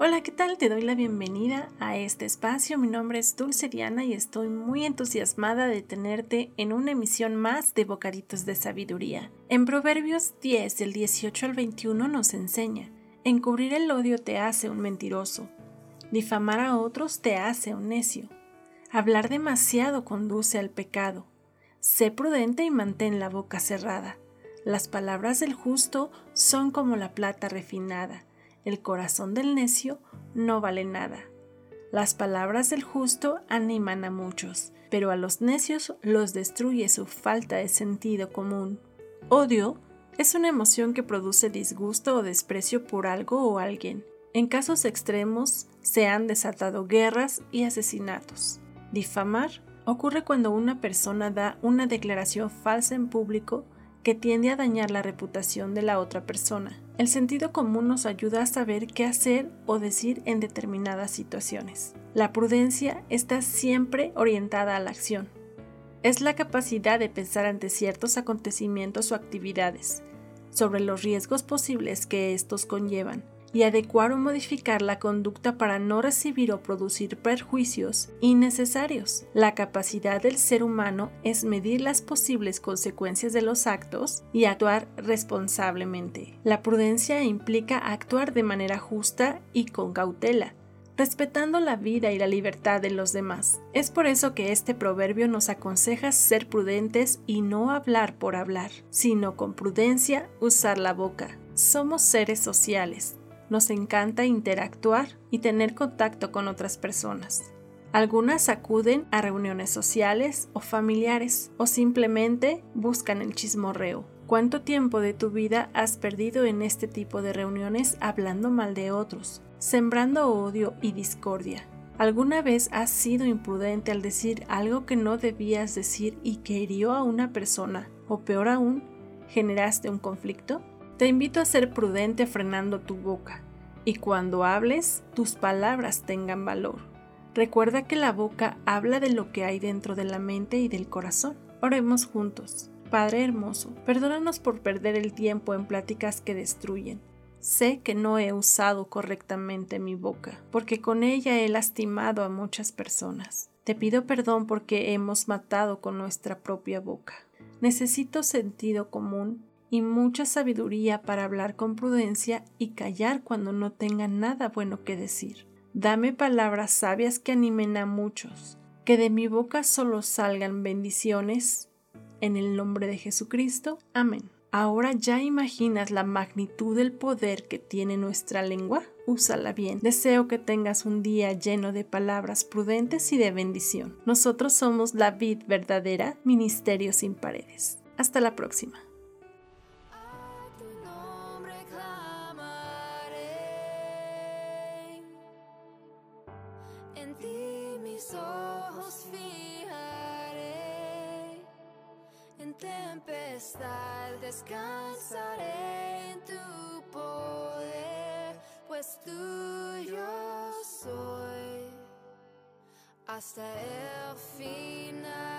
Hola, ¿qué tal? Te doy la bienvenida a este espacio. Mi nombre es Dulce Diana y estoy muy entusiasmada de tenerte en una emisión más de Bocaditos de Sabiduría. En Proverbios 10, del 18 al 21 nos enseña, encubrir el odio te hace un mentiroso, difamar a otros te hace un necio, hablar demasiado conduce al pecado, sé prudente y mantén la boca cerrada. Las palabras del justo son como la plata refinada el corazón del necio no vale nada. Las palabras del justo animan a muchos, pero a los necios los destruye su falta de sentido común. Odio es una emoción que produce disgusto o desprecio por algo o alguien. En casos extremos se han desatado guerras y asesinatos. Difamar ocurre cuando una persona da una declaración falsa en público que tiende a dañar la reputación de la otra persona. El sentido común nos ayuda a saber qué hacer o decir en determinadas situaciones. La prudencia está siempre orientada a la acción. Es la capacidad de pensar ante ciertos acontecimientos o actividades, sobre los riesgos posibles que estos conllevan, y adecuar o modificar la conducta para no recibir o producir perjuicios innecesarios. La capacidad del ser humano es medir las posibles consecuencias de los actos y actuar responsablemente. La prudencia implica actuar de manera justa y con cautela, respetando la vida y la libertad de los demás. Es por eso que este proverbio nos aconseja ser prudentes y no hablar por hablar, sino con prudencia usar la boca. Somos seres sociales nos encanta interactuar y tener contacto con otras personas. Algunas acuden a reuniones sociales o familiares o simplemente buscan el chismorreo. ¿Cuánto tiempo de tu vida has perdido en este tipo de reuniones hablando mal de otros, sembrando odio y discordia? ¿Alguna vez has sido imprudente al decir algo que no debías decir y que hirió a una persona? O peor aún, generaste un conflicto? Te invito a ser prudente frenando tu boca y cuando hables, tus palabras tengan valor. Recuerda que la boca habla de lo que hay dentro de la mente y del corazón. Oremos juntos. Padre hermoso, perdónanos por perder el tiempo en pláticas que destruyen. Sé que no he usado correctamente mi boca, porque con ella he lastimado a muchas personas. Te pido perdón porque hemos matado con nuestra propia boca. Necesito sentido común y mucha sabiduría para hablar con prudencia y callar cuando no tenga nada bueno que decir. Dame palabras sabias que animen a muchos, que de mi boca solo salgan bendiciones. En el nombre de Jesucristo. Amén. Ahora ya imaginas la magnitud del poder que tiene nuestra lengua. Úsala bien. Deseo que tengas un día lleno de palabras prudentes y de bendición. Nosotros somos la vid verdadera, ministerio sin paredes. Hasta la próxima. Tempestad descansaré en tu poder, pues tuyo soy hasta el final.